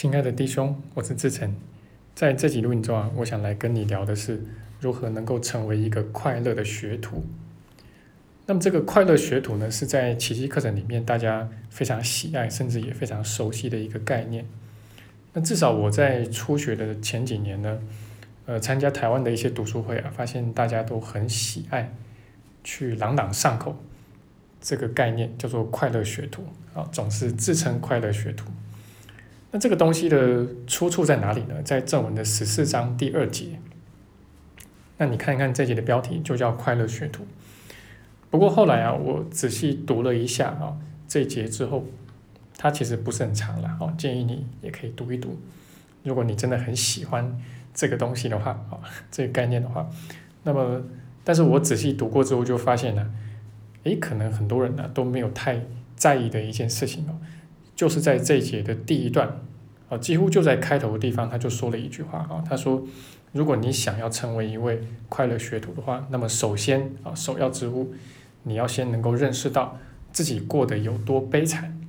亲爱的弟兄，我是志成，在这集录音中啊，我想来跟你聊的是如何能够成为一个快乐的学徒。那么这个快乐学徒呢，是在奇迹课程里面大家非常喜爱，甚至也非常熟悉的一个概念。那至少我在初学的前几年呢，呃，参加台湾的一些读书会啊，发现大家都很喜爱去朗朗上口这个概念，叫做快乐学徒啊，总是自称快乐学徒。那这个东西的出处在哪里呢？在正文的十四章第二节。那你看一看这节的标题，就叫快乐学徒。不过后来啊，我仔细读了一下啊，这节之后，它其实不是很长了哦，建议你也可以读一读。如果你真的很喜欢这个东西的话啊，这个概念的话，那么，但是我仔细读过之后就发现呢，诶，可能很多人呢都没有太在意的一件事情哦。就是在这一节的第一段，啊，几乎就在开头的地方，他就说了一句话啊，他说，如果你想要成为一位快乐学徒的话，那么首先啊，首要之务，你要先能够认识到自己过得有多悲惨，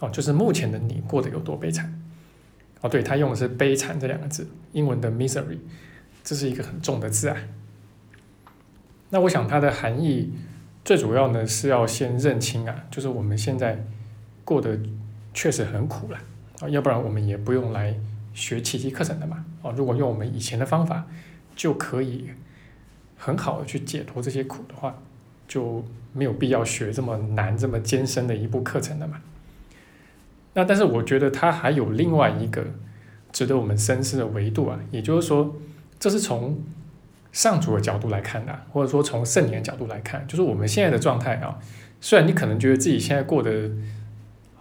哦，就是目前的你过得有多悲惨，哦，对他用的是悲惨这两个字，英文的 misery，这是一个很重的字啊。那我想它的含义最主要呢是要先认清啊，就是我们现在。过得确实很苦了啊，要不然我们也不用来学奇迹课程的嘛啊。如果用我们以前的方法就可以很好的去解脱这些苦的话，就没有必要学这么难、这么艰深的一部课程了嘛。那但是我觉得它还有另外一个值得我们深思的维度啊，也就是说，这是从上主的角度来看的，或者说从圣灵角度来看，就是我们现在的状态啊。虽然你可能觉得自己现在过得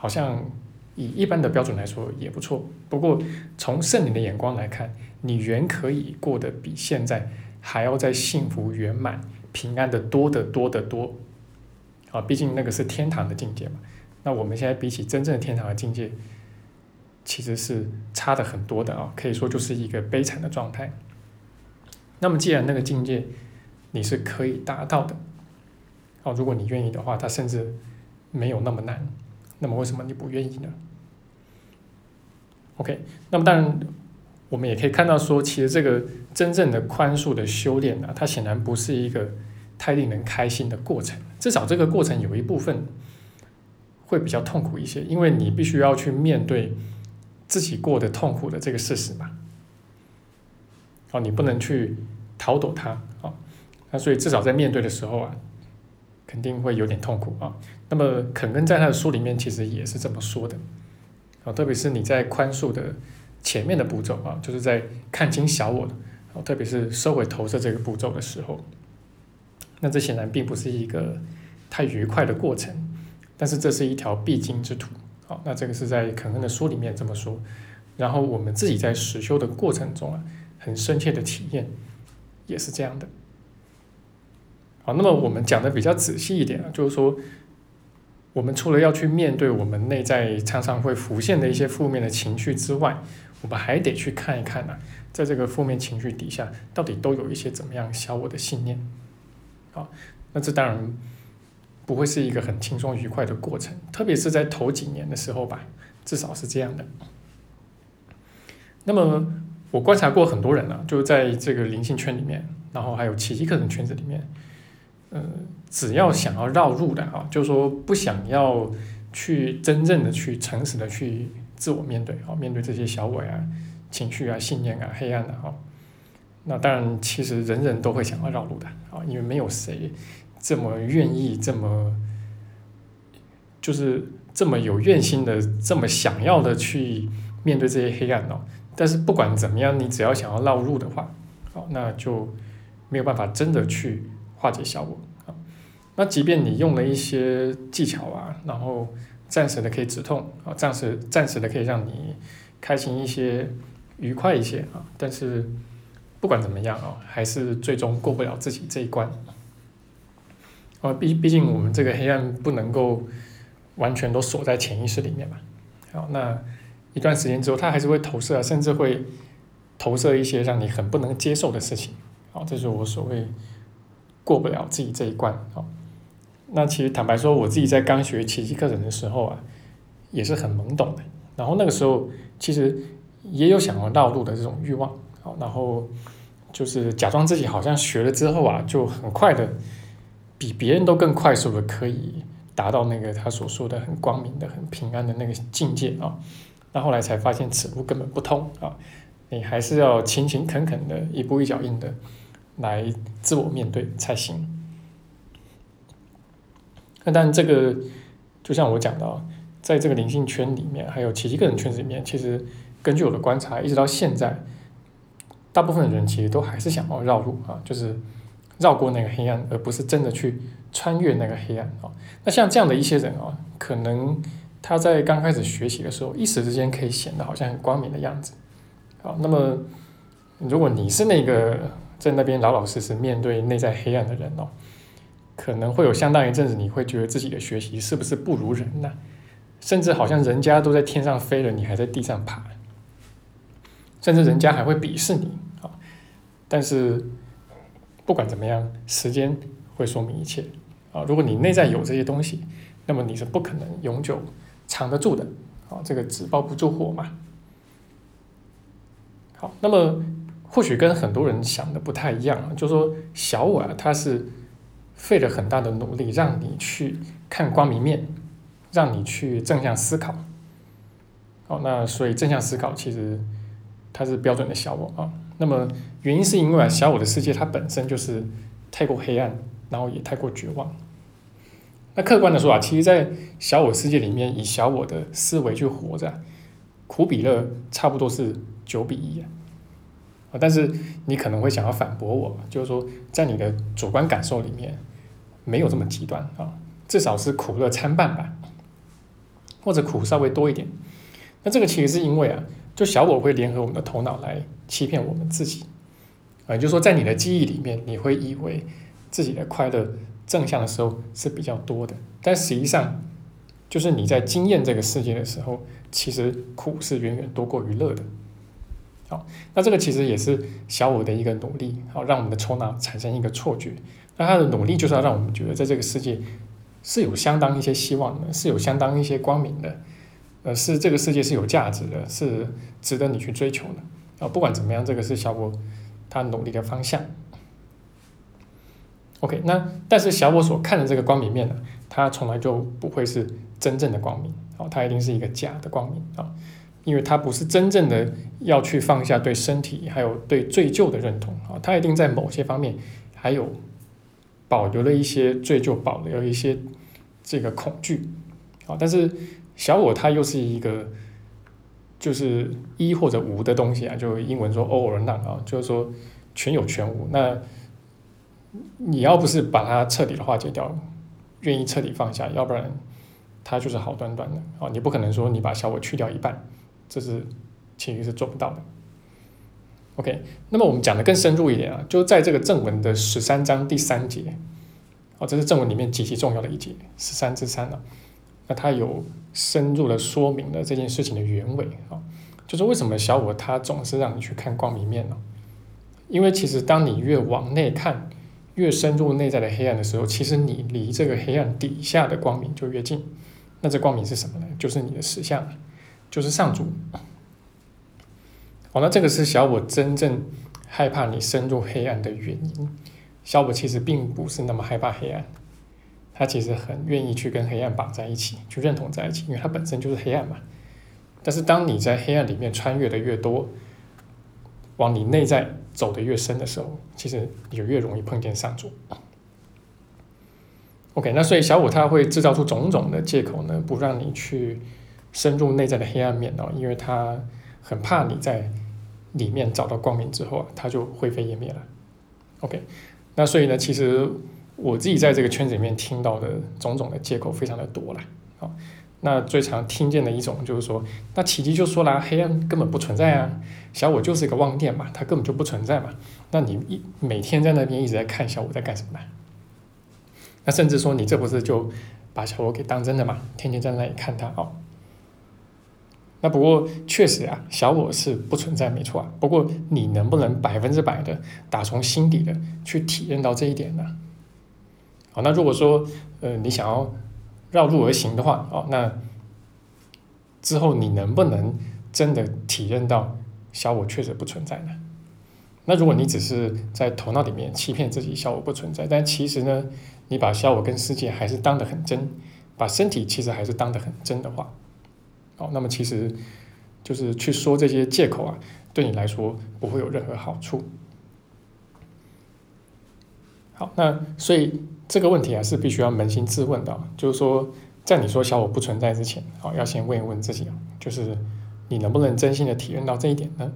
好像以一般的标准来说也不错，不过从圣灵的眼光来看，你原可以过得比现在还要再幸福圆满、平安的多得多得多。啊，毕竟那个是天堂的境界嘛。那我们现在比起真正的天堂的境界，其实是差的很多的啊，可以说就是一个悲惨的状态。那么既然那个境界你是可以达到的，哦，如果你愿意的话，它甚至没有那么难。那么为什么你不愿意呢？OK，那么当然，我们也可以看到说，其实这个真正的宽恕的修炼呢，它显然不是一个太令人开心的过程。至少这个过程有一部分会比较痛苦一些，因为你必须要去面对自己过得痛苦的这个事实嘛。哦，你不能去逃躲它啊。那所以至少在面对的时候啊。肯定会有点痛苦啊。那么肯恩在他的书里面其实也是这么说的啊，特别是你在宽恕的前面的步骤啊，就是在看清小我的啊，特别是收回投射这个步骤的时候，那这显然并不是一个太愉快的过程，但是这是一条必经之途好。那这个是在肯恩的书里面这么说，然后我们自己在实修的过程中啊，很深切的体验也是这样的。好，那么我们讲的比较仔细一点啊，就是说，我们除了要去面对我们内在常常会浮现的一些负面的情绪之外，我们还得去看一看呢，在这个负面情绪底下，到底都有一些怎么样小我的信念。好，那这当然不会是一个很轻松愉快的过程，特别是在头几年的时候吧，至少是这样的。那么我观察过很多人呢，就在这个灵性圈里面，然后还有奇迹课程圈子里面。呃，只要想要绕路的啊，就是说不想要去真正的去诚实的去自我面对啊，面对这些小我啊、情绪啊、信念啊、黑暗的哈。那当然，其实人人都会想要绕路的啊，因为没有谁这么愿意、这么就是这么有愿心的、这么想要的去面对这些黑暗哦。但是不管怎么样，你只要想要绕路的话，好，那就没有办法真的去。化解效果啊，那即便你用了一些技巧啊，然后暂时的可以止痛啊，暂时暂时的可以让你开心一些、愉快一些啊，但是不管怎么样啊，还是最终过不了自己这一关啊。毕毕竟我们这个黑暗不能够完全都锁在潜意识里面嘛。好，那一段时间之后，它还是会投射，甚至会投射一些让你很不能接受的事情。好，这是我所谓。过不了自己这一关啊！那其实坦白说，我自己在刚学奇迹课程的时候啊，也是很懵懂的然后那个时候其实也有想要绕路的这种欲望，好，然后就是假装自己好像学了之后啊，就很快的比别人都更快速的可以达到那个他所说的很光明的、很平安的那个境界啊。那后来才发现此路根本不通啊，你还是要勤勤恳恳的一步一脚印的来自我面对才行。但这个就像我讲的，在这个灵性圈里面，还有奇迹个人圈子里面，其实根据我的观察，一直到现在，大部分的人其实都还是想要绕路啊，就是绕过那个黑暗，而不是真的去穿越那个黑暗啊。那像这样的一些人啊，可能。他在刚开始学习的时候，一时之间可以显得好像很光明的样子，好，那么如果你是那个在那边老老实实面对内在黑暗的人哦，可能会有相当一阵子，你会觉得自己的学习是不是不如人呢？甚至好像人家都在天上飞了，你还在地上爬，甚至人家还会鄙视你啊！但是不管怎么样，时间会说明一切啊！如果你内在有这些东西，那么你是不可能永久。藏得住的，啊，这个纸包不住火嘛。好，那么或许跟很多人想的不太一样啊，就说小我啊，他是费了很大的努力让你去看光明面，让你去正向思考。好，那所以正向思考其实它是标准的小我啊。那么原因是因为啊，小我的世界它本身就是太过黑暗，然后也太过绝望。那客观的说啊，其实，在小我世界里面，以小我的思维去活着，苦比乐差不多是九比一啊。但是你可能会想要反驳我，就是说，在你的主观感受里面，没有这么极端啊，至少是苦乐参半吧，或者苦稍微多一点。那这个其实是因为啊，就小我会联合我们的头脑来欺骗我们自己啊，就是说，在你的记忆里面，你会以为自己的快乐。正向的时候是比较多的，但实际上，就是你在经验这个世界的时候，其实苦是远远多过于乐的。好，那这个其实也是小我的一个努力，好，让我们的头脑产生一个错觉。那他的努力就是要让我们觉得，在这个世界是有相当一些希望的，是有相当一些光明的，呃，是这个世界是有价值的，是值得你去追求的。啊，不管怎么样，这个是小我他努力的方向。OK，那但是小我所看的这个光明面呢，它从来就不会是真正的光明，哦，它一定是一个假的光明啊，因为它不是真正的要去放下对身体还有对罪疚的认同啊，它一定在某些方面还有保留了一些罪疚，保留一些这个恐惧，啊，但是小我它又是一个就是一或者无的东西啊，就英文说 all or none 啊，就是说全有全无那。你要不是把它彻底的化解掉，愿意彻底放下，要不然它就是好端端的啊！你不可能说你把小我去掉一半，这是其实是做不到的。OK，那么我们讲的更深入一点啊，就在这个正文的十三章第三节，哦，这是正文里面极其重要的一节，十三之三了。那它有深入的说明了这件事情的原委啊，就是为什么小我它总是让你去看光明面呢？因为其实当你越往内看，越深入内在的黑暗的时候，其实你离这个黑暗底下的光明就越近。那这光明是什么呢？就是你的实相，就是上主。好，那这个是小我真正害怕你深入黑暗的原因。小我其实并不是那么害怕黑暗，他其实很愿意去跟黑暗绑在一起，去认同在一起，因为它本身就是黑暗嘛。但是当你在黑暗里面穿越的越多，往你内在。走的越深的时候，其实你就越容易碰见上主。OK，那所以小五他会制造出种种的借口呢，不让你去深入内在的黑暗面哦，因为他很怕你在里面找到光明之后啊，他就灰飞烟灭了。OK，那所以呢，其实我自己在这个圈子里面听到的种种的借口非常的多了，好。那最常听见的一种就是说，那奇迹就说了，黑暗根本不存在啊，小我就是一个妄念嘛，它根本就不存在嘛。那你一每天在那边一直在看小我在干什么？那甚至说你这不是就把小我给当真的嘛？天天在那里看它哦。那不过确实啊，小我是不存在没错啊。不过你能不能百分之百的打从心底的去体验到这一点呢？好，那如果说呃你想要。绕路而行的话，哦，那之后你能不能真的体认到小我确实不存在呢？那如果你只是在头脑里面欺骗自己小我不存在，但其实呢，你把小我跟世界还是当得很真，把身体其实还是当得很真的话，哦，那么其实就是去说这些借口啊，对你来说不会有任何好处。好，那所以这个问题啊是必须要扪心自问的，就是说，在你说小我不存在之前，好，要先问一问自己，就是你能不能真心的体验到这一点呢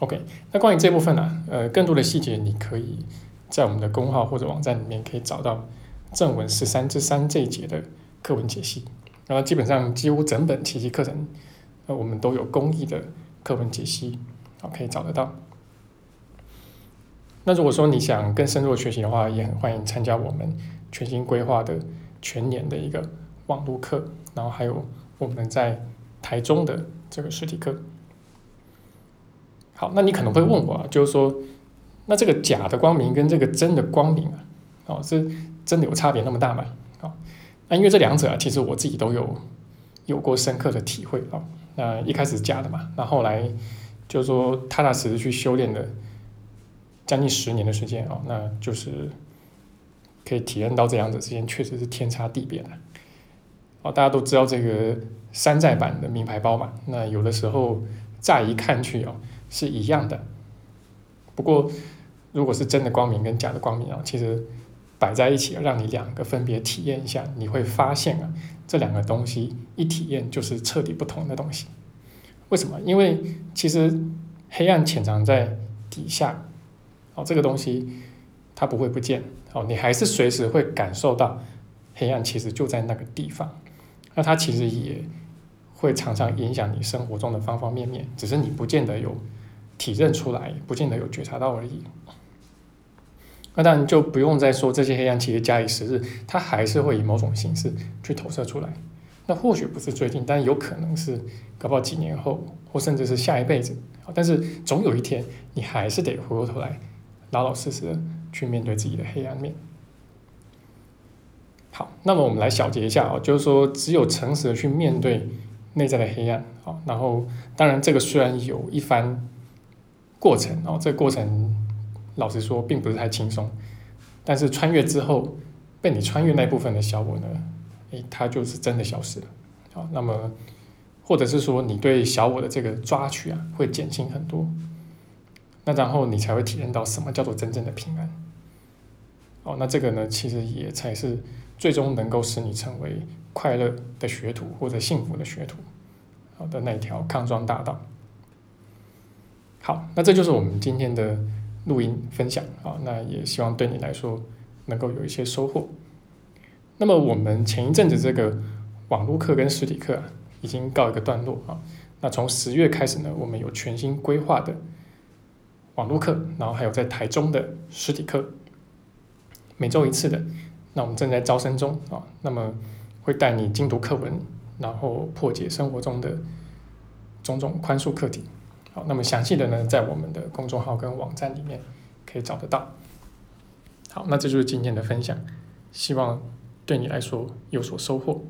？OK，那关于这部分呢，呃，更多的细节你可以在我们的公号或者网站里面可以找到正文十三之三这一节的课文解析。然后基本上几乎整本奇迹课程，呃，我们都有公益的课文解析，好，可以找得到。那如果说你想更深入学习的话，也很欢迎参加我们全新规划的全年的一个网络课，然后还有我们在台中的这个实体课。好，那你可能会问我啊，就是说，那这个假的光明跟这个真的光明啊，哦，是真的有差别那么大吗？哦，那因为这两者啊，其实我自己都有有过深刻的体会哦。那一开始假的嘛，那后来就是说踏踏实实去修炼的将近十年的时间哦，那就是可以体验到这两者之间确实是天差地别的。哦，大家都知道这个山寨版的名牌包嘛，那有的时候乍一看去哦。是一样的，不过如果是真的光明跟假的光明啊，其实摆在一起，让你两个分别体验一下，你会发现啊，这两个东西一体验就是彻底不同的东西。为什么？因为其实黑暗潜藏在底下，哦，这个东西它不会不见，哦，你还是随时会感受到黑暗其实就在那个地方，那它其实也会常常影响你生活中的方方面面，只是你不见得有。体认出来，不见得有觉察到而已。那当然就不用再说这些黑暗其实假以时日，它还是会以某种形式去投射出来。那或许不是最近，但有可能是搞不好几年后，或甚至是下一辈子。但是总有一天，你还是得回过头来，老老实实的去面对自己的黑暗面。好，那么我们来小结一下啊，就是说，只有诚实的去面对内在的黑暗。好，然后当然这个虽然有一番。过程哦，这个过程老实说并不是太轻松，但是穿越之后，被你穿越那部分的小我呢，诶，它就是真的消失了。好，那么或者是说你对小我的这个抓取啊，会减轻很多。那然后你才会体验到什么叫做真正的平安。哦，那这个呢，其实也才是最终能够使你成为快乐的学徒或者幸福的学徒，好的那条康庄大道。好，那这就是我们今天的录音分享啊，那也希望对你来说能够有一些收获。那么我们前一阵子这个网络课跟实体课啊，已经告一个段落啊。那从十月开始呢，我们有全新规划的网络课，然后还有在台中的实体课，每周一次的。那我们正在招生中啊，那么会带你精读课文，然后破解生活中的种种宽恕课题。那么详细的呢，在我们的公众号跟网站里面可以找得到。好，那这就是今天的分享，希望对你来说有所收获。